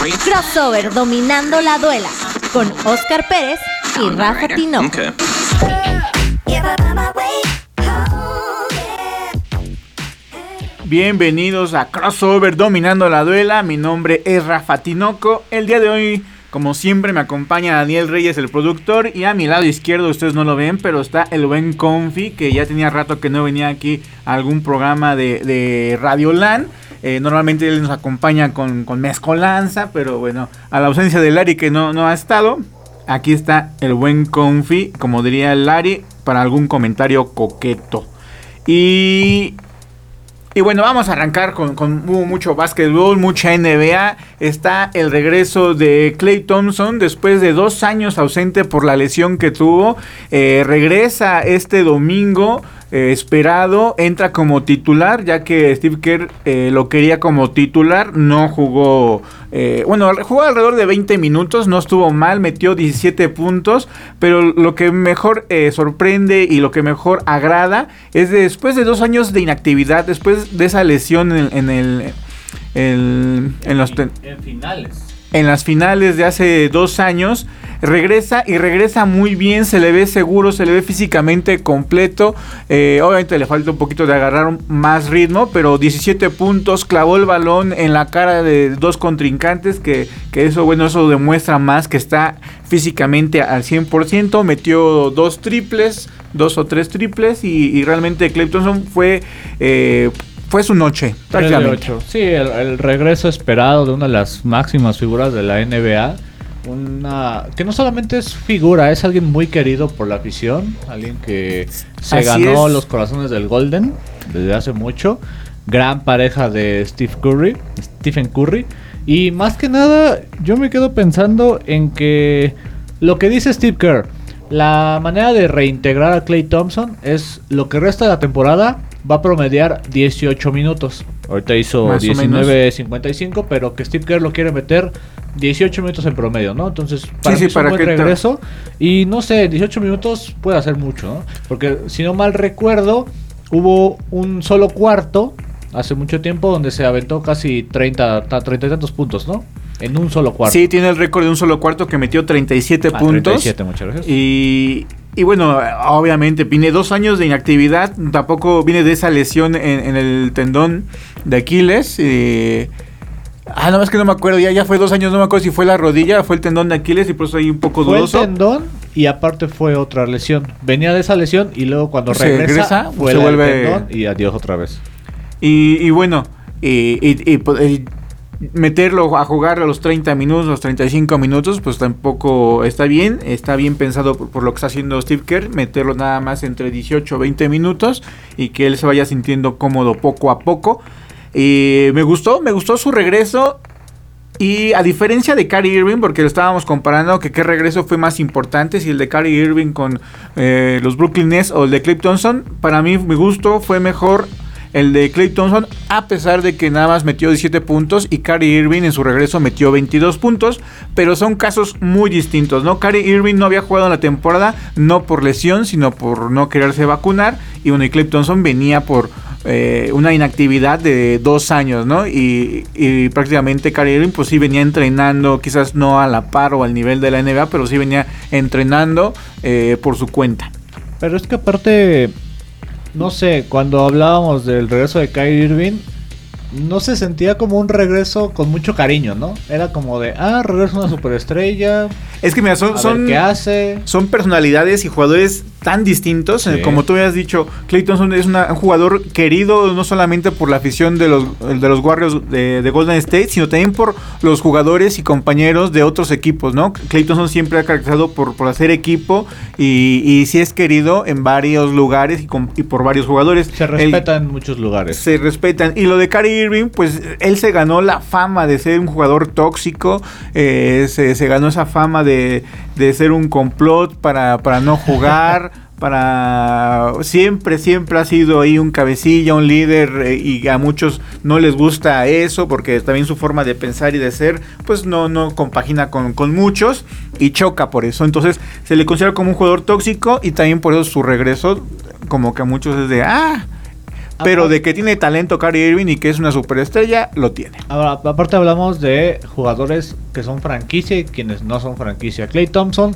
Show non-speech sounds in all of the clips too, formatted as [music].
Crossover dominando la duela con Oscar Pérez y Rafa Tinoco. Bienvenidos a Crossover Dominando la Duela. Mi nombre es Rafa Tinoco. El día de hoy, como siempre, me acompaña Daniel Reyes, el productor. Y a mi lado izquierdo, ustedes no lo ven, pero está el buen Confi, que ya tenía rato que no venía aquí a algún programa de, de Radio LAN. Eh, normalmente él nos acompaña con, con, mezcolanza, pero bueno, a la ausencia de Lari que no, no ha estado, aquí está el buen Confi, como diría Lari, para algún comentario coqueto. Y y bueno, vamos a arrancar con, con, mucho básquetbol, mucha NBA. Está el regreso de Clay Thompson después de dos años ausente por la lesión que tuvo. Eh, regresa este domingo eh, esperado, entra como titular, ya que Steve Kerr eh, lo quería como titular, no jugó, eh, bueno, jugó alrededor de 20 minutos, no estuvo mal, metió 17 puntos, pero lo que mejor sorprende y lo que mejor agrada es después de dos años de inactividad, después de esa lesión en, el... en los en finales en las finales de hace dos años. Regresa y regresa muy bien, se le ve seguro, se le ve físicamente completo. Eh, obviamente le falta un poquito de agarrar más ritmo, pero 17 puntos, clavó el balón en la cara de dos contrincantes, que, eso, bueno, eso demuestra más que está físicamente al 100%. Metió dos triples, dos o tres triples y, realmente Clayton fue... Eh, fue su noche, prácticamente. Sí, el, regreso esperado de una de las máximas figuras de la NBA. Una que no solamente es figura, es alguien muy querido por la afición, alguien que se ganó los corazones del Golden desde hace mucho. Gran pareja de Steve Curry, Stephen Curry. Y más que nada, yo me quedo pensando en que lo que dice Steve Kerr, la manera de reintegrar a Clay Thompson es lo que resta de la temporada va a promediar 18 minutos. Ahorita hizo 19.55, pero que Steve Kerr lo quiere meter 18 minutos en promedio, ¿no? Entonces, para sí, para un buen regreso. Y no sé, 18 minutos puede hacer mucho, ¿no? Porque si no mal recuerdo, hubo un solo cuarto hace mucho tiempo donde se aventó casi 30, 30 y tantos puntos, ¿no? En un solo cuarto. Sí, tiene el récord de un solo cuarto que metió 37 ah, puntos. 37, muchas gracias. Y y bueno, obviamente viene dos años de inactividad, tampoco viene de esa lesión en, el tendón de Aquiles. ah, nada más que no me acuerdo, ya, ya fue dos años, no me acuerdo si fue la rodilla, fue el tendón de Aquiles y por eso hay un poco dudoso. Fue el tendón y aparte fue otra lesión. Venía de esa lesión y luego cuando regresa, se vuelve tendón y adiós otra vez. Y, y bueno, y, y, y meterlo a jugar a los 30 minutos, los 35 minutos, pues tampoco está bien. Está bien pensado por, lo que está haciendo Steve Kerr, meterlo nada más entre 18 o 20 minutos y que él se vaya sintiendo cómodo poco a poco. Y me gustó, me gustó su regreso. Y a diferencia de Kyrie Irving, porque lo estábamos comparando, que qué regreso fue más importante, si el de Kyrie Irving con eh, los Brooklyn Nets o el de Clip Thompson, para mí me gustó, fue mejor el de Clay Thompson, a pesar de que nada más metió 17 puntos y Kyrie Irving en su regreso metió 22 puntos, pero son casos muy distintos, ¿no? Kyrie Irving no había jugado en la temporada, no por lesión, sino por no quererse vacunar, y bueno, y Clay Thompson venía por eh, una inactividad de dos años, ¿no? Y, prácticamente Kyrie Irving pues sí venía entrenando, quizás no a la par o al nivel de la NBA, pero sí venía entrenando eh, por su cuenta. Pero es que aparte no sé, cuando hablábamos del regreso de Kyrie Irving, no se sentía como un regreso con mucho cariño, ¿no? Era como de, ah, regreso una superestrella. Es que mira, son, son, ¿qué hace? son personalidades y jugadores tan distintos. Eh, como tú habías dicho, Clayton es un jugador querido no solamente por la afición de los, de los Warriors de, Golden State, sino también por los jugadores y compañeros de otros equipos, ¿no? Clayton siempre ha caracterizado por, por hacer equipo y, y sí es querido en varios lugares y, por varios jugadores. Se respeta en muchos lugares. Se respetan. Y lo de Kyrie Irving, pues él se ganó la fama de ser un jugador tóxico, eh, se, se ganó esa fama de de, ser un complot para, para no jugar. Para siempre siempre ha sido ahí un cabecilla, un líder eh, y a muchos no les gusta eso porque también su forma de pensar y de ser pues no no compagina con, con muchos y choca por eso. Entonces se le considera como un jugador tóxico y también por eso su regreso como que a muchos es de ah Pero de que tiene talento Kyrie Irving y que es una superestrella, lo tiene. Ahora, aparte hablamos de jugadores que son franquicia y quienes no son franquicia. Clay Thompson,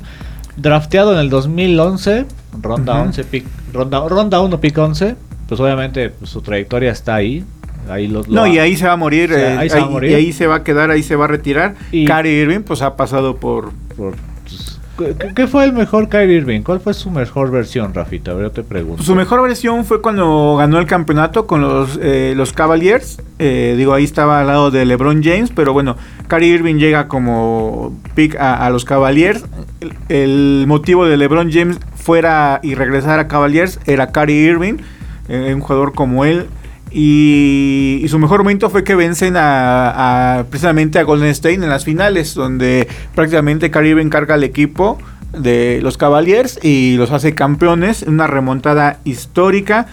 drafteado en el 2011, ronda Ujú. 11, pick, ronda, ronda 1, pick 11. Pues obviamente pues, su trayectoria está ahí. ahí lo- lo No, ha- y ahí se va a morir. O sea, eh, ahí se va a morir. Y ahí se va a quedar, ahí se va a retirar. Y- Kyrie Irving, pues ha pasado por. por- pues, ¿qué, qué fue el mejor Kyrie Irving? ¿Cuál fue su mejor versión, Rafita? A ver, yo te pregunto. Su mejor versión fue cuando ganó el campeonato con los, eh, los Cavaliers. Eh, digo, ahí estaba al lado de LeBron James, pero bueno, Kyrie Irving llega como pick a, a los Cavaliers. El, el motivo de LeBron James fuera y regresar a Cavaliers era Kyrie Irving, eh, un jugador como él. Y, su mejor momento fue que vencen a, precisamente a Golden State en las finales, donde prácticamente Kyrie Irving carga al equipo de los Cavaliers y los hace campeones una remontada histórica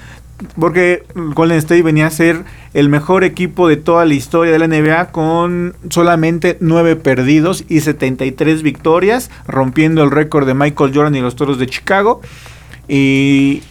porque Golden State venía a ser el mejor equipo de toda la historia de la NBA con solamente 9 perdidos y 73 victorias, rompiendo el récord de Michael Jordan y los Toros de Chicago. Y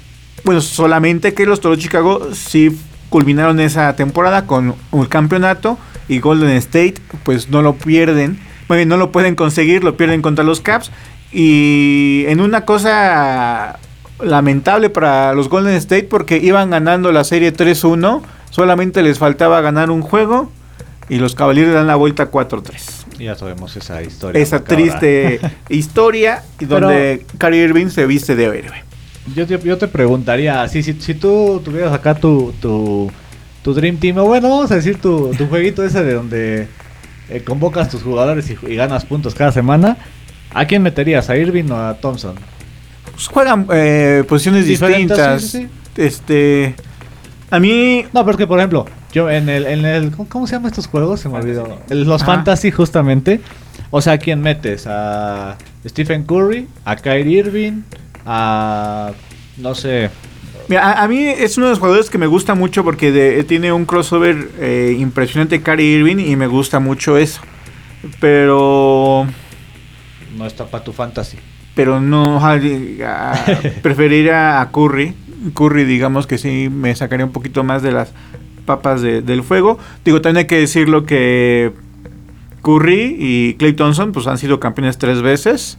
bueno, solamente que los Toros de Chicago sí culminaron esa temporada con un campeonato y Golden State pues no lo pierden, bueno, no lo pueden conseguir, lo pierden contra los Caps y en una cosa lamentable para los Golden State porque iban ganando la serie 3-1, solamente les faltaba ganar un juego y los Cavaliers dan la vuelta 4-3. Ya sabemos esa historia. Esa triste [laughs] historia y donde Kyrie Irving se viste de héroe. Yo te, yo te preguntaría, si, si, si tú tuvieras acá tu, tu, tu Dream Team, o bueno, vamos a decir tu, tu jueguito ese de donde eh, convocas tus jugadores y, y ganas puntos cada semana, ¿a quién meterías? ¿A Irving o a Thompson? Pues juegan eh, posiciones Diferentes, distintas. sí, sí, Este. A mí. No, pero es que, por ejemplo, yo en el, en el ¿cómo, cómo se llaman estos juegos? Se me olvidó. El- Los Ajá. Fantasy, justamente. O sea, ¿a quién metes? ¿A Stephen Curry? ¿A Kyrie Irving? ¿A... no sé... Mira, a, a mí es uno de los jugadores que me gusta mucho porque de- tiene un crossover eh, impresionante Kyrie Irving y me gusta mucho eso. Pero. No está para tu fantasy. Pero no. a- [laughs] a- preferiría a Curry. Curry, digamos que sí me sacaría un poquito más de las papas de- del fuego. Digo, también hay que decirlo que Curry y Clay Thompson pues han sido campeones tres veces.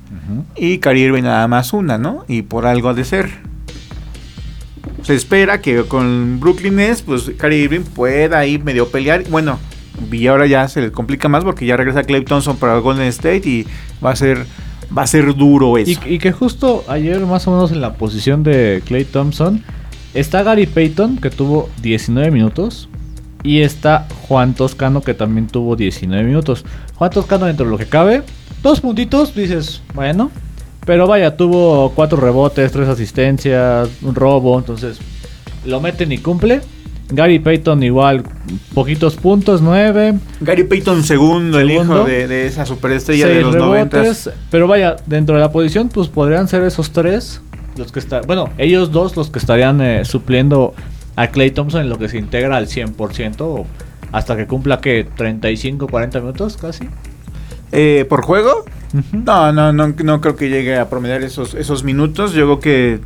Y Kyrie Irving nada más una, ¿no? Y por algo ha de ser. Se espera que con Brooklyn Nets, pues Kyrie Irving pueda ahí medio pelear. Bueno, y ahora ya se le complica más porque ya regresa Clay Thompson para Golden State y va a ser va a ser duro Y, eso. y que justo ayer, más o menos en la posición de Clay Thompson, está Gary Payton, que tuvo 19 minutos. Y está Juan Toscano, que también tuvo 19 minutos. Juan Toscano, dentro de lo que cabe, dos puntitos, dices, bueno. Pero vaya, tuvo cuatro rebotes, tres asistencias, un robo. Entonces, lo meten y cumple. Gary Payton, igual, poquitos puntos, 9. Gary Payton segundo, el hijo de, de esa superestrella de los rebotes, 90. Pero vaya, dentro de la posición, pues podrían ser esos tres los que están. Bueno, ellos dos los que estarían eh, supliendo a Clay Thompson en lo que se integra al 100% o hasta que cumpla que 35, 40 minutos casi. Eh, ¿Por juego? No, no, no, no creo que llegue a promediar esos, esos minutos. Yo creo que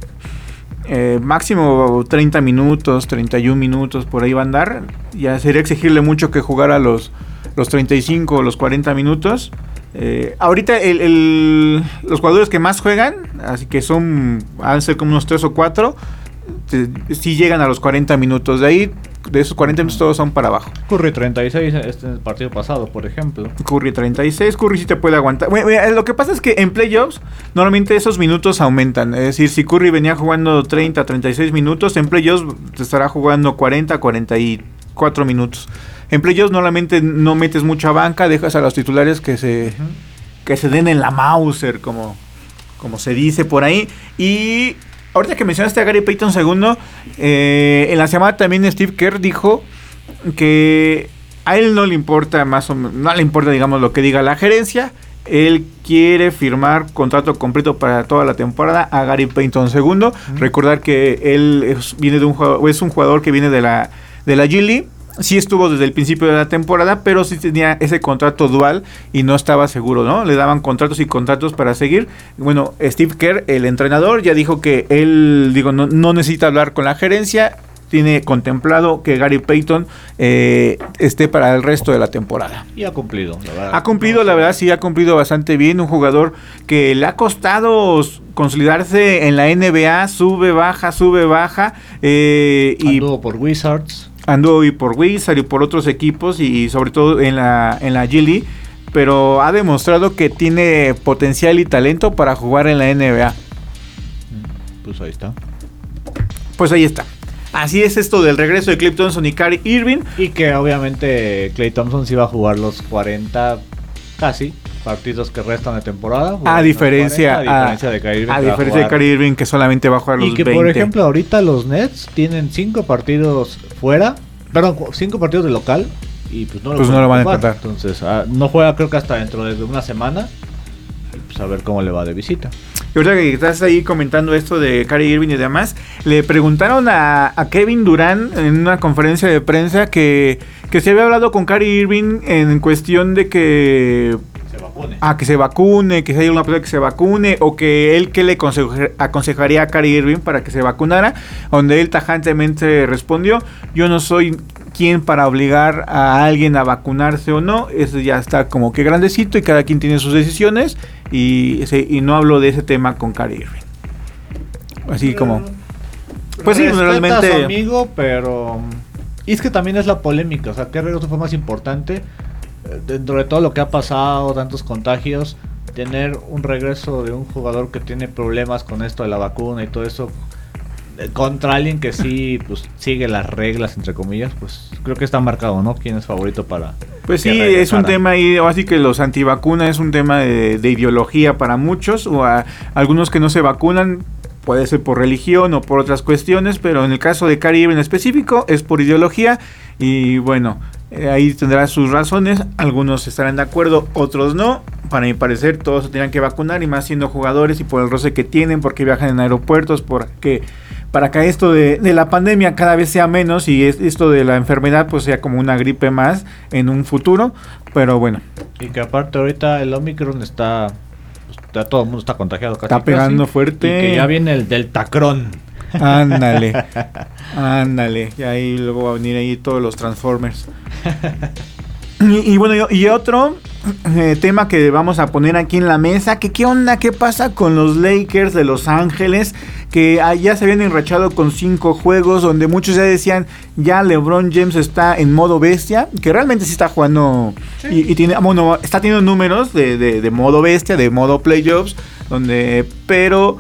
eh, máximo 30 minutos, 31 minutos, por ahí va a andar. Ya sería exigirle mucho que jugara los, los 35 o los 40 minutos. Eh, ahorita el, el- los jugadores que más juegan, así que son, han ser como unos 3 o 4, si llegan a los 40 minutos. De ahí, de esos 40 minutos todos son para abajo. Curry 36 este el partido pasado, por ejemplo. Curry 36, Curry sí te puede aguantar. Bueno, lo que pasa es que en playoffs normalmente esos minutos aumentan. Es decir, si Curry venía jugando 30, 36 minutos, en playoffs te estará jugando 40, 44 minutos. En playoffs normalmente no metes mucha banca, dejas a los titulares que se, que se den en la Mauser, como, como se dice por ahí. Y ahorita que mencionaste a Gary Payton segundo, eh, en la semana también Steve Kerr dijo que a él no le importa más o menos, no le importa digamos lo que diga la gerencia. Él quiere firmar contrato completo para toda la temporada a Gary Payton segundo. Recordar que él es, viene de un jugador, es un jugador que viene de la de la G League. Sí estuvo desde el principio de la temporada, pero sí tenía ese contrato dual y no estaba seguro, ¿no? Le daban contratos y contratos para seguir. Bueno, Steve Kerr, el entrenador, ya dijo que él, digo, no, no necesita hablar con la gerencia. tiene contemplado que Gary Payton eh, esté para el resto de la temporada. Y ha cumplido, la verdad. Ha cumplido, la verdad, sí, ha cumplido bastante bien. Un jugador que le ha costado consolidarse en la NBA, sube, baja, sube, baja. Eh, y Anduvo por Wizards. Anduvo y por Wizards y por otros equipos y sobre todo en la, en la G League. Pero ha demostrado que tiene potencial y talento para jugar en la NBA. Pues ahí está. Pues ahí está. Así es esto del regreso de Cliff Thompson y Kyrie Irving. Y que obviamente Clay Thompson sí va a jugar los 40 casi partidos que restan de temporada. A diferencia, 40, a diferencia de Kyrie Irving. A diferencia de jugar- Kyrie Irving que solamente va a jugar los Y que 20. por ejemplo ahorita los Nets tienen 5 partidos fuera. Perdón, 5 partidos de local. Y pues no lo, Pues no lo van a ocupar. contar. Entonces ah, no juega creo que hasta dentro de una semana. Y pues a ver cómo le va de visita. Y ahorita que estás ahí comentando esto de Kyrie Irving y demás, le preguntaron a, Kevin Durant en una conferencia de prensa que, que se había hablado con Kyrie Irving en cuestión de que vacune. a que se vacune, que si hay una persona que se vacune, o que él que le aconseja- aconsejaría a Kyrie Irving para que se vacunara, donde él tajantemente respondió, yo no soy quien para obligar a alguien a vacunarse o no, eso ya está como que grandecito y cada quien tiene sus decisiones y, ese- y no hablo de ese tema con Kyrie Irving. Así como... Pues sí, realmente- a su amigo, pero. Y es que también es la polémica. O sea, ¿qué regreso fue más importante? Dentro de todo lo que ha pasado, tantos contagios, tener un regreso de un jugador que tiene problemas con esto de la vacuna y todo eso. eh, Contra alguien que sí [laughs] pues, sigue las reglas, entre comillas, pues creo que está marcado, ¿no? ¿Quién es favorito para.? Pues sí, es un tema ahí, así que los antivacunas es un tema de, de ideología para muchos, o a algunos que no se vacunan, puede ser por religión o por otras cuestiones, pero en el caso de Caribe en específico es por ideología y bueno, eh, ahí tendrá sus razones, algunos estarán de acuerdo, otros no, para mi parecer todos se tienen que vacunar y más siendo jugadores y por el roce que tienen, porque viajan en aeropuertos, porque para que esto de, de la pandemia cada vez sea menos y es- esto de la enfermedad pues sea como una gripe más en un futuro, pero bueno, Y que aparte ahorita el Omicron está. pues, todo el mundo está contagiado casi. Está pegando casi, fuerte. Y que ya viene el Deltacron. Ándale, ándale, y ahí luego va a venir ahí todos los Transformers. Y, y bueno, y, otro eh, tema que vamos a poner aquí en la mesa, que qué onda, qué pasa con los Lakers de Los Ángeles, que ah, ya se habían enrachado con cinco juegos, donde muchos ya decían, ya LeBron James está en modo bestia, que realmente sí está jugando y, y tiene, ah, bueno, está teniendo números de, de- de modo bestia, de modo playoffs, donde, pero...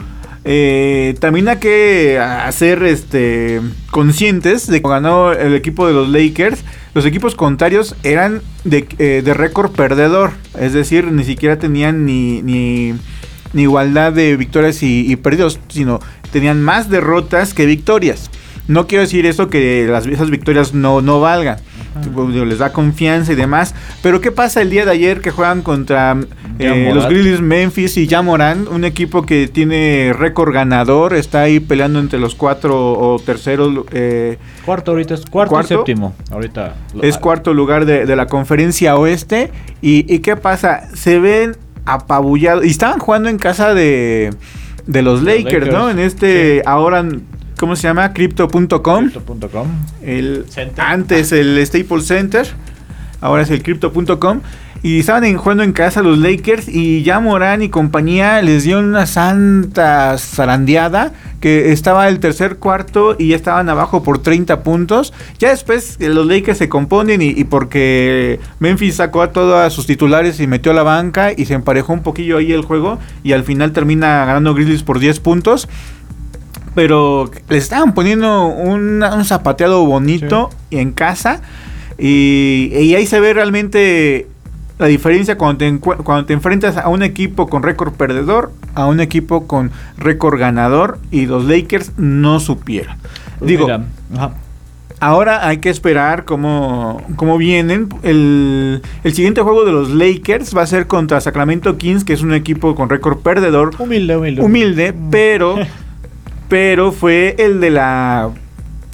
Eh, también hay que hacer este, conscientes de que ganó el equipo de los Lakers. Los equipos contrarios eran de, eh, récord perdedor. Es decir, ni siquiera tenían ni igualdad de victorias y, y perdidos, sino tenían más derrotas que victorias. No quiero decir eso que las, esas victorias no, no valgan. Les da confianza y demás. Pero ¿qué pasa el día de ayer que juegan contra Ya eh, los Grizzlies Memphis y Jamoran? Un equipo que tiene récord ganador. Está ahí peleando entre los cuatro o terceros. eh, Cuarto ahorita es cuarto, ¿Cuarto? y séptimo. Ahorita. es cuarto lugar de, de la conferencia oeste. Y, y qué pasa? Se ven apabullados. Y estaban jugando en casa de, de los Los Lakers, ¿no? En este, sí. ahora, ¿cómo se llama? Crypto.com. Crypto.com. El, Center. antes el Staples Center, ahora es el Crypto.com. Y estaban en- jugando en casa los Lakers y ya Morán y compañía les dio una santa zarandeada que estaba el tercer cuarto y ya estaban abajo por 30 puntos. Ya después eh, los Lakers se componen y, y porque Memphis sacó a todos sus titulares y metió a la banca y se emparejó un poquillo ahí el juego y al final termina ganando Grizzlies por 10 puntos pero le estaban poniendo un, un zapateado bonito en casa y, y ahí se ve realmente la diferencia cuando te, cuando te enfrentas a un equipo con récord perdedor a un equipo con récord ganador y los Lakers no supieron. Pues Digo, mira, ajá. Ahora hay que esperar cómo, cómo vienen. El, el siguiente juego de los Lakers va a ser contra Sacramento Kings, que es un equipo con récord perdedor Humilde, humilde. humilde, pero [laughs] pero fue el de la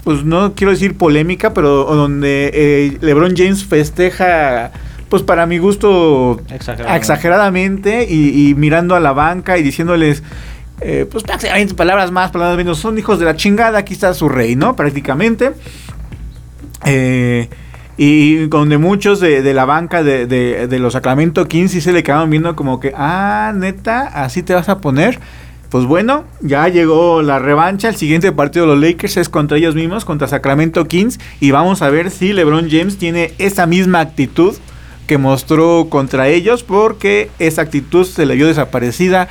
pues no quiero decir polémica, pero donde eh, LeBron James festeja pues para mi gusto Exageradamente. exageradamente y, y mirando a la banca y diciéndoles eh, pues palabras más, palabras menos, son hijos de la chingada, aquí está su rey, ¿no? Prácticamente. Eh, y donde muchos de, de la banca de, de- de los Sacramento Kings sí se le quedaban viendo como que, ah, neta, así te vas a poner. Pues bueno, ya llegó la revancha. El siguiente partido de los Lakers es contra ellos mismos, contra Sacramento Kings. Y vamos a ver si LeBron James tiene esa misma actitud que mostró contra ellos, porque esa actitud se le vio desaparecida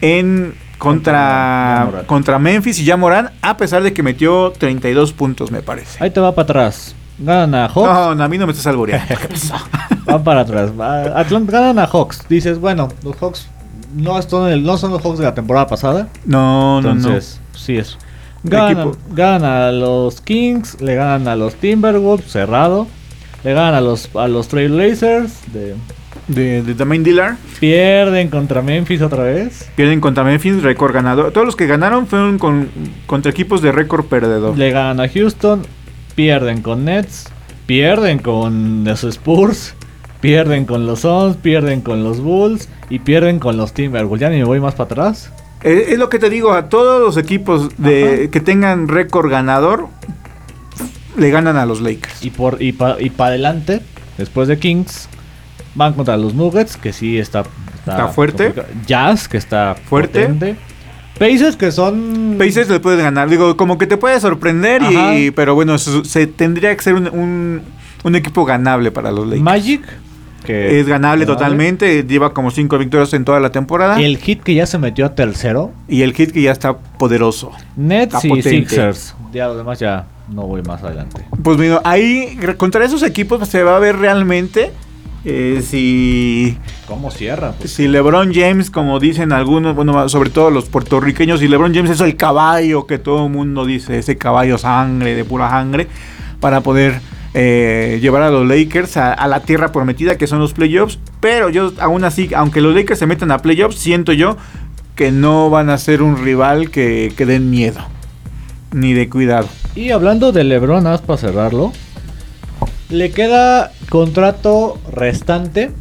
en Contra contra, Memphis y Jamoran, a pesar de que metió 32 puntos, me parece. Ahí te va para atrás. Ganan a Hawks. No, no, a mí no me estás alboreando. [laughs] Van para atrás. Va- Atlanta ganan a Hawks. Dices, bueno, los Hawks no son, el- no son los Hawks de la temporada pasada. No, no, no. Entonces, sí es. Ganan, ganan a los Kings, le ganan a los Timberwolves, cerrado. Le ganan a los, a los Trailblazers. De, De, de Damian Dillard. pierden contra Memphis otra vez. Pierden contra Memphis, récord ganador. Todos los que ganaron fueron con, contra equipos de récord perdedor. Le ganan a Houston, pierden con Nets, pierden con los Spurs, pierden con los Suns, pierden con los Bulls y pierden con los Timberwolves. Ya ni me voy más para atrás. Eh, es lo que te digo, a todos los equipos de, Ajá. que tengan récord ganador, le ganan a los Lakers. Y por y para y pa adelante, después de Kings, van contra los Nuggets, que sí está Está fuerte. complicado. Jazz, que está Fuerte. potente. Pacers, que son Pacers le pueden ganar. Digo, como que te puede sorprender, y, pero bueno, se, se tendría que ser un, un- un equipo ganable para los Lakers. Magic, que es ganable totalmente, lleva como cinco victorias en toda la temporada. El Hit que ya se metió a tercero. y el hit que ya está poderoso. Nets Está y potente. Sixers. Ya lo demás ya no voy más adelante. Pues mira, ahí contra esos equipos se va a ver realmente eh, si, ¿Cómo cierra? Pues, si LeBron James, como dicen algunos, bueno, sobre todo los puertorriqueños, si LeBron James es el caballo que todo el mundo dice, ese caballo sangre, de pura sangre, para poder eh, llevar a los Lakers a, a la tierra prometida que son los playoffs. Pero yo aún así, aunque los Lakers se metan a playoffs, siento yo que no van a ser un rival que, que den miedo, ni de cuidado. Y hablando de LeBron, haz para cerrarlo. Le queda contrato restante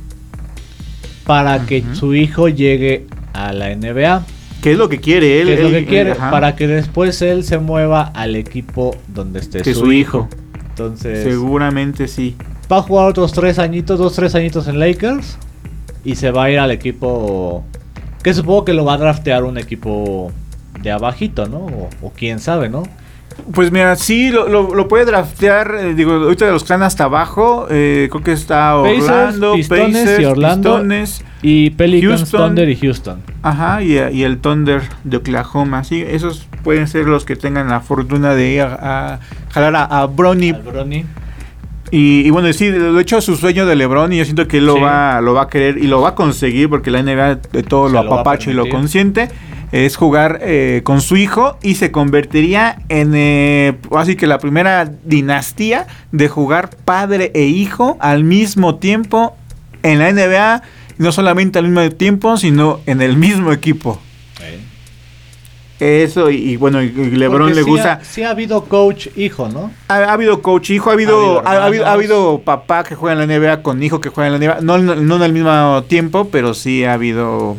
para que su hijo llegue a la NBA. ¿Qué es lo que quiere él? que es lo Él- que quiere, ajá. para que después él se mueva al equipo donde esté Que su, su hijo. hijo. Entonces, Seguramente sí. va a jugar otros tres añitos, dos, tres añitos en Lakers. Y se va a ir al equipo. Que supongo que lo va a draftear un equipo de abajito, ¿no? O, o quién sabe, ¿no? Pues mira, sí, lo, lo- lo puede draftear, eh, digo, ahorita de los están hasta abajo, eh, creo que está Pacers, Orlando, Pistones Pacers, y Orlando. Pistones, Y Pelicans, Houston. Thunder y Houston. ajá, y, y el Thunder de Oklahoma, sí, esos pueden ser los que tengan la fortuna de ir a, a jalar a, a Bronny. Y, y bueno, sí, de hecho su sueño de LeBron y yo siento que él lo, Sí. va, lo va a querer y lo va a conseguir porque la NBA de todo lo apapacha y lo consiente. Es jugar eh, con su hijo y se convertiría en eh, así que la primera dinastía de jugar padre e hijo al mismo tiempo en la NBA. No solamente al mismo tiempo, sino en el mismo equipo. Eso, y, y bueno, y LeBron Porque le sí gusta. Ha, sí ha habido coach hijo, ¿no? Ha, ha habido coach hijo, ha habido, Ha habido ha, habido, ha hermanos. habido papá que juega en la NBA con hijo que juega en la NBA. No, no, no en el mismo tiempo, pero sí ha habido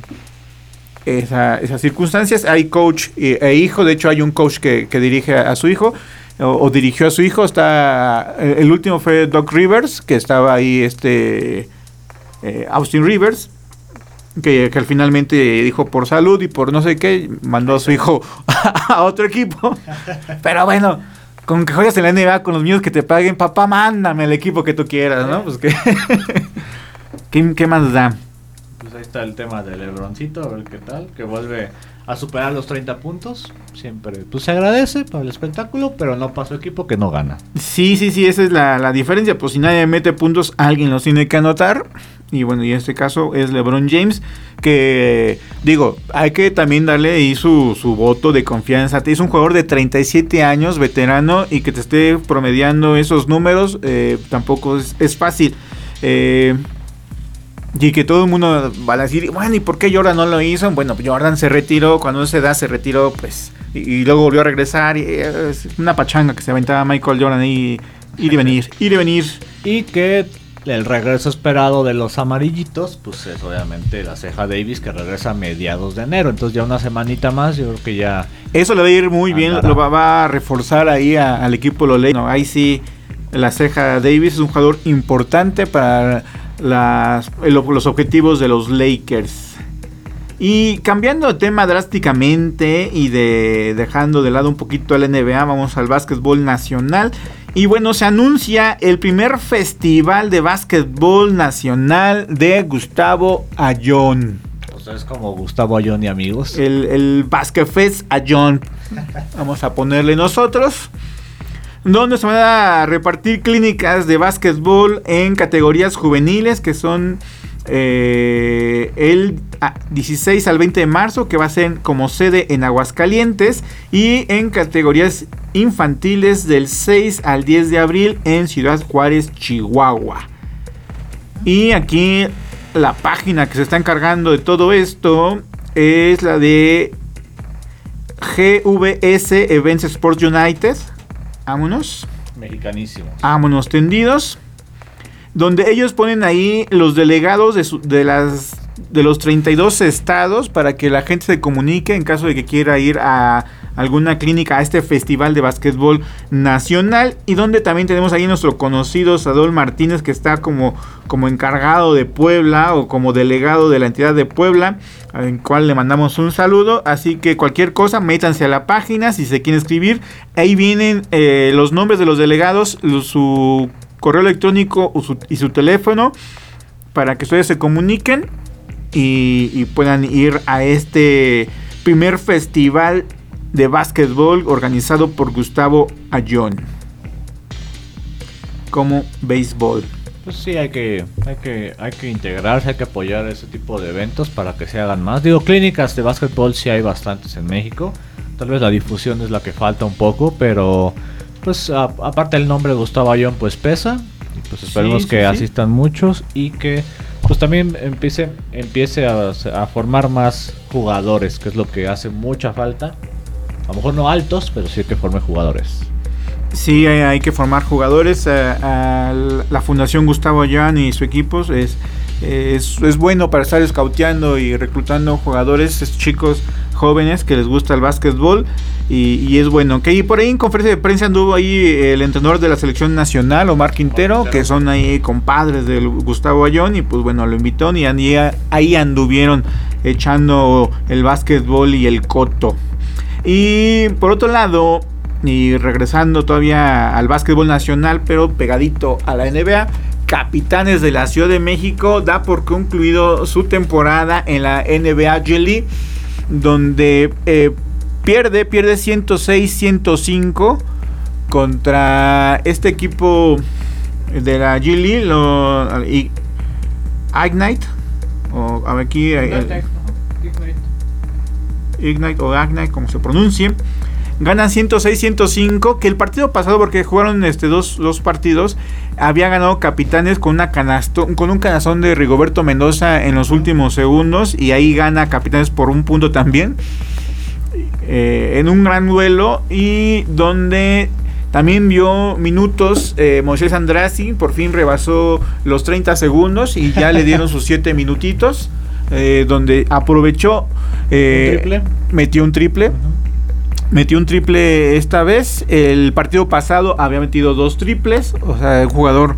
esa- esas circunstancias. Hay coach e, e hijo, de hecho hay un coach que, que dirige a, a su hijo o, o dirigió a su hijo. Está eh, El último fue Doc Rivers, que estaba ahí este eh, Austin Rivers. Que, que al finalmente dijo por salud y por no sé qué, mandó a su hijo [laughs] a otro equipo. Pero bueno, con que juegues en la NBA con los míos que te paguen, papá, mándame el equipo que tú quieras, ¿no? Pues que. [laughs] ¿Qué, qué más da? Pues ahí está el tema del Lebroncito, a ver qué tal. Que vuelve a superar los 30 puntos. Siempre, pues se agradece por el espectáculo, pero no para su equipo que no gana. Sí, sí, sí, esa es la, la diferencia. Pues si nadie mete puntos, alguien los tiene que anotar. Y bueno, y en este caso es LeBron James. Que digo, hay que también darle ahí su, su voto de confianza. Es un jugador de 37 años, veterano, y que te esté promediando esos números, eh, tampoco es, es fácil. Eh, y que todo el mundo va a decir, bueno, ¿y por qué Jordan no lo hizo? Bueno, Jordan se retiró, cuando se da se retiró, pues, y, y luego volvió a regresar. Y es una pachanga que se aventaba Michael Jordan ahí, ir y venir, ir y venir. Y que el regreso esperado de los amarillitos, pues es obviamente la ceja Davis que regresa a mediados de enero. Entonces ya una semanita más, yo creo que ya... Eso le va a ir muy bien, lo va, a reforzar ahí al equipo lo No, ahí sí, la ceja Davis es un jugador importante para las, los objetivos de los Lakers. Y cambiando de tema drásticamente y de dejando de lado un poquito el NBA, vamos al básquetbol nacional. Y bueno, se anuncia el primer festival de básquetbol nacional de Gustavo Ayón. Pues es como Gustavo Ayón y amigos. El, el Ayón. Vamos a ponerle nosotros. Donde se van a repartir clínicas de básquetbol en categorías juveniles que son eh, el 16 al 20 de marzo, que va a ser como sede en Aguascalientes, y en categorías infantiles del 6 al 10 de abril en Ciudad Juárez, Chihuahua. Y aquí la página que se está encargando de todo esto es la de GVS Events Sports United. Vámonos. Mexicanísimos. Vámonos tendidos donde ellos ponen ahí los delegados de, de, las de los 32 estados para que la gente se comunique en caso de que quiera ir a alguna clínica a este festival de básquetbol nacional. Y donde también tenemos ahí nuestro conocido Sadol Martínez que está como, como encargado de Puebla o como delegado de la entidad de Puebla al cual le mandamos un saludo. Así que cualquier cosa métanse a la página si se quieren escribir. Ahí vienen eh, los nombres de los delegados su correo electrónico y su teléfono para que ustedes se comuniquen y, puedan ir a este primer festival de básquetbol organizado por Gustavo Ayón como béisbol. Pues sí, hay que, hay que, hay que integrarse, hay que apoyar ese tipo de eventos para que se hagan más. Digo, clínicas de básquetbol sí hay bastantes en México. Tal vez la difusión es la que falta un poco, pero pues aparte el nombre Gustavo Ayón pues pesa. Y pues esperemos que asistan muchos y que pues también empiece, empiece a, formar más jugadores, que es lo que hace mucha falta. A lo mejor no altos, pero sí que forme jugadores. Sí, hay, que formar jugadores. Eh, la Fundación Gustavo Ayón y su equipo es, es, es, bueno para estar escauteando y reclutando jugadores, chicos jóvenes que les gusta el básquetbol y, es bueno. Que y por ahí en conferencia de prensa anduvo ahí el entrenador de la selección nacional, Omar Quintero, que son ahí compadres del Gustavo Ayón y pues bueno, lo invitó y ahí anduvieron echando el básquetbol y el coto. Y por otro lado, y regresando todavía al básquetbol nacional, pero pegadito a la NBA, Capitanes de la Ciudad de México da por concluido su temporada en la NBA G donde eh, pierde, pierde 106-105 contra este equipo de la G League, Ignite, o aquí Ignite, Ignite o Ignite, como se pronuncie. Ganan 106-105, que el partido pasado, porque jugaron este, dos, dos partidos, había ganado Capitanes con, una canasto, con un canastón de Rigoberto Mendoza en los últimos segundos, y ahí gana Capitanes por un punto también. Eh, en un gran duelo y donde también vio minutos eh, Moisés Andrasi, por fin rebasó los 30 segundos y ya le dieron sus 7 minutitos, eh, donde aprovechó, metió un triple. Metió un triple esta vez. El partido pasado había metido dos triples. O sea, el jugador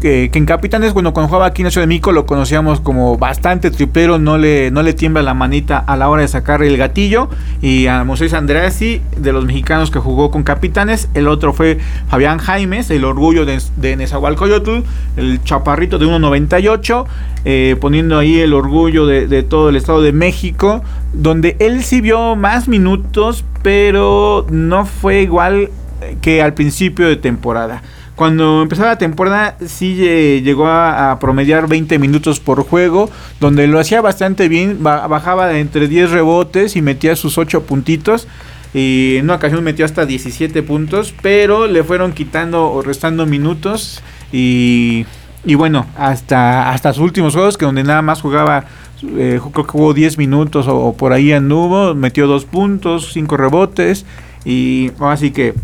que, en Capitanes, bueno, cuando jugaba aquí en Ciudad de Mico lo conocíamos como bastante triplero, no le, no le tiembla la manita a la hora de sacar el gatillo. Y a Moisés Andreasi, de los mexicanos que jugó con Capitanes, el otro fue Fabián Jaimes, el orgullo de, de Nezahualcóyotl, el chaparrito de 1.98, eh, poniendo ahí el orgullo de, de todo el Estado de México, donde él sí vio más minutos, pero no fue igual que al principio de temporada. Cuando empezaba la temporada sí llegó a, promediar 20 minutos por juego, donde lo hacía bastante bien, bajaba entre 10 rebotes y metía sus 8 puntitos. Y en una ocasión metió hasta 17 puntos, pero le fueron quitando o restando minutos. Y, bueno, hasta, hasta sus últimos juegos, que donde nada más jugaba, eh, creo que jugó 10 minutos o, por ahí anduvo, metió 2 puntos, 5 rebotes. Y así que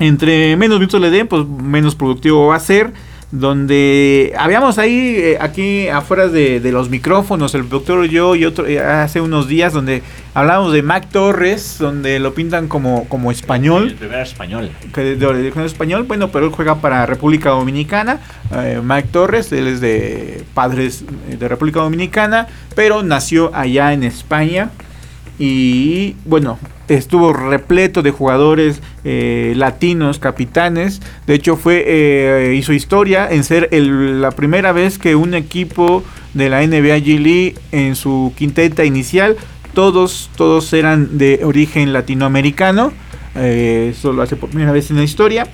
entre menos minutos le den, pues menos productivo va a ser. donde habíamos ahí, eh, aquí afuera de, de, los micrófonos, el doctor yo y otro, eh, hace unos días, donde hablábamos de Mac Torres, donde lo pintan como, como español. El primer español. Que de español, bueno, pero él juega para República Dominicana. Eh, Mac Torres, él es de padres de República Dominicana, pero nació allá en España. Y bueno, estuvo repleto de jugadores eh, latinos, capitanes. De hecho, fue eh, hizo historia en ser el, la primera vez que un equipo de la NBA G League en su quinteta inicial, todos, todos eran de origen latinoamericano. Eh, eso lo hace por primera vez en la historia.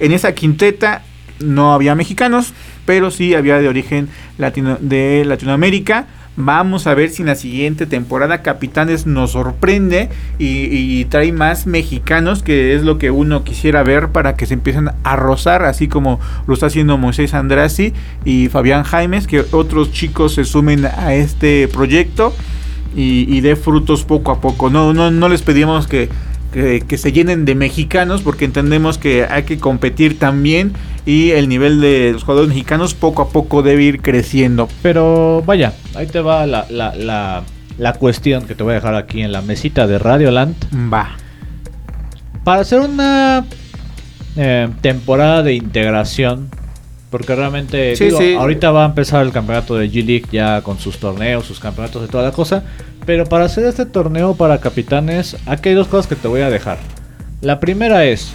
En esa quinteta no había mexicanos, pero sí había de origen latino, de Latinoamérica. Vamos a ver si en la siguiente temporada Capitanes nos sorprende y, trae más mexicanos, que es lo que uno quisiera ver para que se empiecen a rozar, así como lo está haciendo Moisés Andrasi y Fabián Jaimes, que otros chicos se sumen a este proyecto y, y dé frutos poco a poco. No, no, no les pedimos que, que, que, se llenen de mexicanos porque entendemos que hay que competir también y el nivel de los jugadores mexicanos poco a poco debe ir creciendo. Pero vaya, ahí te va la, la, la, la cuestión que te voy a dejar aquí en la mesita de Radio Land. Va. Para hacer una eh, temporada de integración, porque realmente Sí, digo, sí. ahorita va a empezar el campeonato de G-League ya con sus torneos, sus campeonatos y toda la cosa. Pero para hacer este torneo para capitanes, aquí hay dos cosas que te voy a dejar. La primera es,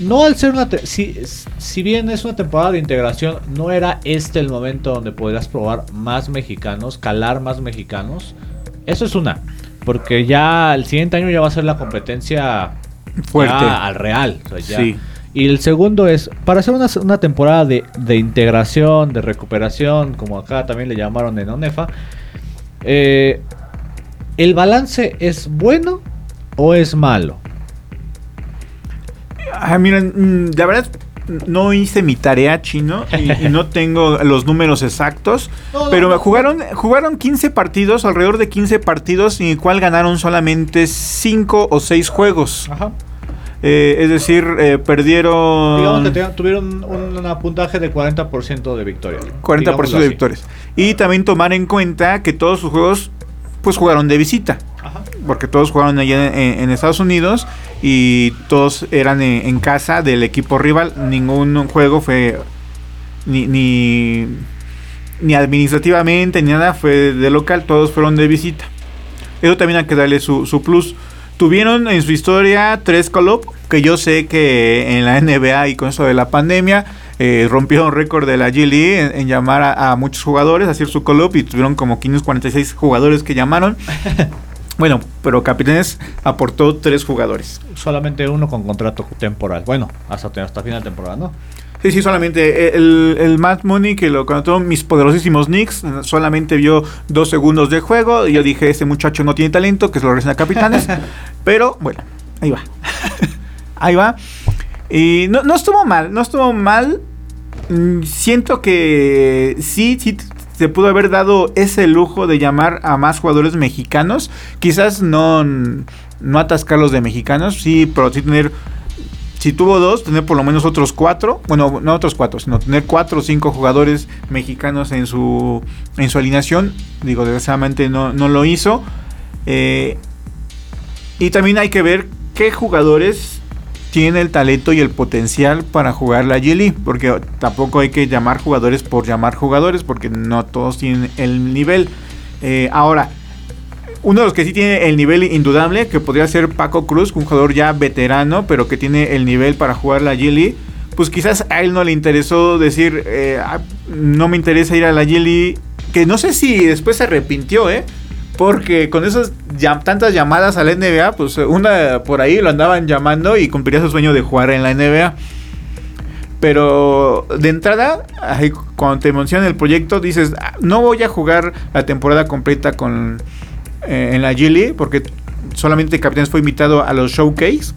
no al ser una... Si, si bien es una temporada de integración, no era este el momento donde podrías probar más mexicanos, calar más mexicanos. Eso es una. Porque ya el siguiente año ya va a ser la competencia Fuerte. al real. o sea, ya. Sí. Y el segundo es, para hacer una, una temporada de, de integración, de recuperación, como acá también le llamaron en ONEFA, eh, ¿el balance es bueno o es malo? Ah, miren, mm, la verdad no hice mi tarea chino y, y no [laughs] tengo los números exactos, No, no, pero no. jugaron jugaron 15 partidos, alrededor de 15 partidos, en el cual ganaron solamente 5 o 6 juegos. Ajá. Eh, es decir, eh, perdieron Digamos que te- tuvieron un, un puntaje de 40% de victoria. 40% digámoslo de victorias. Y también tomar en cuenta que todos sus juegos pues jugaron de visita. Ajá. porque todos jugaron allá en, en Estados Unidos y todos eran en, en casa del equipo rival. Ningún juego fue ni, ni, ni administrativamente ni nada fue de local, todos fueron de visita. Eso también hay que darle su, su plus. Tuvieron en su historia tres call-up, que yo sé que en la NBA y con eso de la pandemia eh, rompieron récord de la G League en, en llamar a, a muchos jugadores a hacer su call-up y tuvieron como 546 jugadores que llamaron. [laughs] Bueno, pero Capitanes aportó tres jugadores. Solamente uno con contrato temporal. Bueno, hasta, hasta final de temporada, ¿no? Sí, sí, solamente el, el Matt Mooney que lo contrató mis poderosísimos Knicks, solamente vio dos segundos de juego y yo dije, este muchacho no tiene talento, que se lo regresen a Capitanes. [laughs] pero bueno, ahí va. [laughs] ahí va. Y no, no estuvo mal, no estuvo mal. Mm, Siento que sí, sí se pudo haber dado ese lujo de llamar a más jugadores mexicanos. Quizás no, no atascarlos de mexicanos, sí, pero sí tener si tuvo dos, tener por lo menos otros cuatro, bueno, no otros cuatro, sino tener cuatro o cinco jugadores mexicanos en su en su alineación. Digo, desgraciadamente no, no lo hizo. Eh, y también hay que ver qué jugadores tienen el talento y el potencial para jugar la G porque tampoco hay que llamar jugadores por llamar jugadores, porque no todos tienen el nivel. Eh, ahora, uno de los que sí tiene el nivel indudable, que podría ser Paco Cruz, un jugador ya veterano, pero que tiene el nivel para jugar la G pues quizás a él no le interesó decir, eh, ah, no me interesa ir a la G que no sé si después se arrepintió, ¿eh? Porque con esas tantas llamadas a la NBA, pues una por ahí lo andaban llamando y cumpliría su sueño de jugar en la NBA. Pero de entrada, cuando te mencionan el proyecto, dices, "Ah, no voy a jugar la temporada completa con eh, en la G League, porque solamente Capitanes fue invitado a los showcase.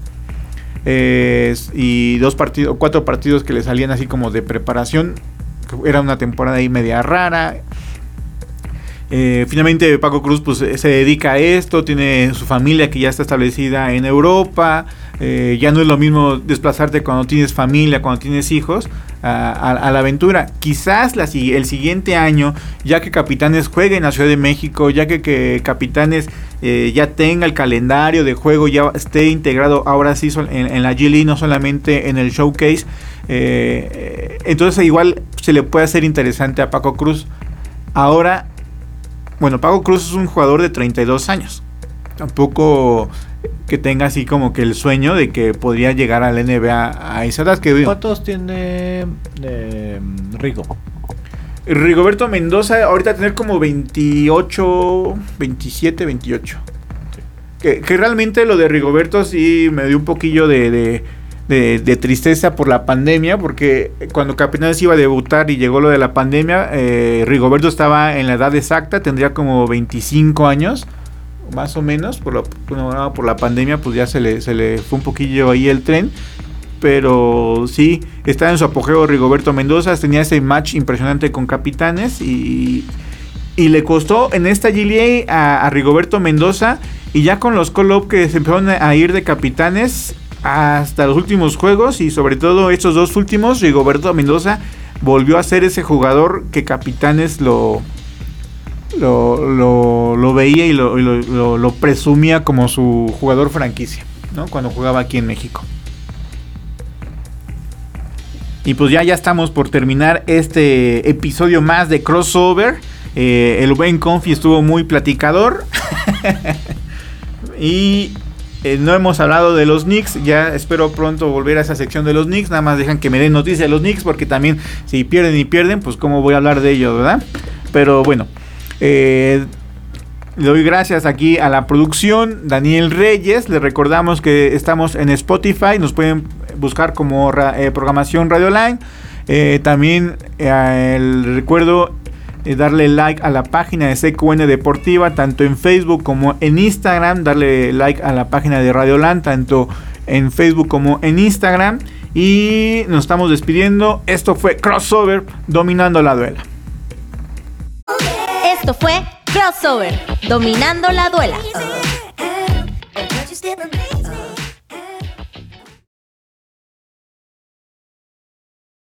eh, y dos partidos, cuatro partidos que le salían así como de preparación. Era una temporada ahí media rara. Eh, finalmente Paco Cruz pues eh, se dedica a esto, tiene su familia que ya está establecida en Europa, eh, ya no es lo mismo desplazarte cuando tienes familia, cuando tienes hijos, a, la aventura. Quizás la, el siguiente año, ya que Capitanes juegue en la Ciudad de México, ya que, Capitanes ya tenga el calendario de juego, ya esté integrado ahora sí en, la G no solamente en el showcase. Entonces igual se le puede hacer interesante a Paco Cruz. Ahora, bueno, Paco Cruz es un jugador de 32 años. Tampoco que tenga así como que el sueño de que podría llegar al NBA a esa edad que ¿Cuántos tiene eh, Rigo? Rigoberto Mendoza ahorita tener como 28, 27, 28. Que, realmente lo de Rigoberto sí me dio un poquillo de, de, tristeza por la pandemia, porque cuando Capitán iba a debutar y llegó lo de la pandemia, eh, Rigoberto estaba en la edad exacta, tendría como 25 años más o menos, por, la, por la pandemia, pues ya se le, se le fue un poquillo ahí el tren. Pero sí, está en su apogeo Rigoberto Mendoza, tenía ese match impresionante con Capitanes y, y le costó en esta GLA a, Rigoberto Mendoza y ya con los call-up que se empezaron a ir de Capitanes hasta los últimos juegos y sobre todo estos dos últimos, Rigoberto Mendoza volvió a ser ese jugador que Capitanes lo, lo, veía y, lo, lo, presumía como su jugador franquicia, ¿no? Cuando jugaba aquí en México. Y pues ya, ya estamos por terminar este episodio más de Crossover. Eh, el buen Confi estuvo muy platicador. [laughs] y eh, no hemos hablado de los Knicks. Ya espero pronto volver a esa sección de los Knicks. Nada más dejan que me den noticia de los Knicks. Porque también si pierden y pierden, pues cómo voy a hablar de ellos, ¿verdad? Pero bueno. Eh, le doy gracias aquí a la producción, Daniel Reyes. Les recordamos que estamos en Spotify, nos pueden buscar como eh, programación Radio Line. Eh, también el recuerdo darle like a la página de CQN Deportiva, tanto en Facebook como en Instagram. Darle like a la página de Radio Land, tanto en Facebook como en Instagram. Y nos estamos despidiendo. Esto fue Crossover, dominando la duela. Esto fue Crossover, dominando la duela.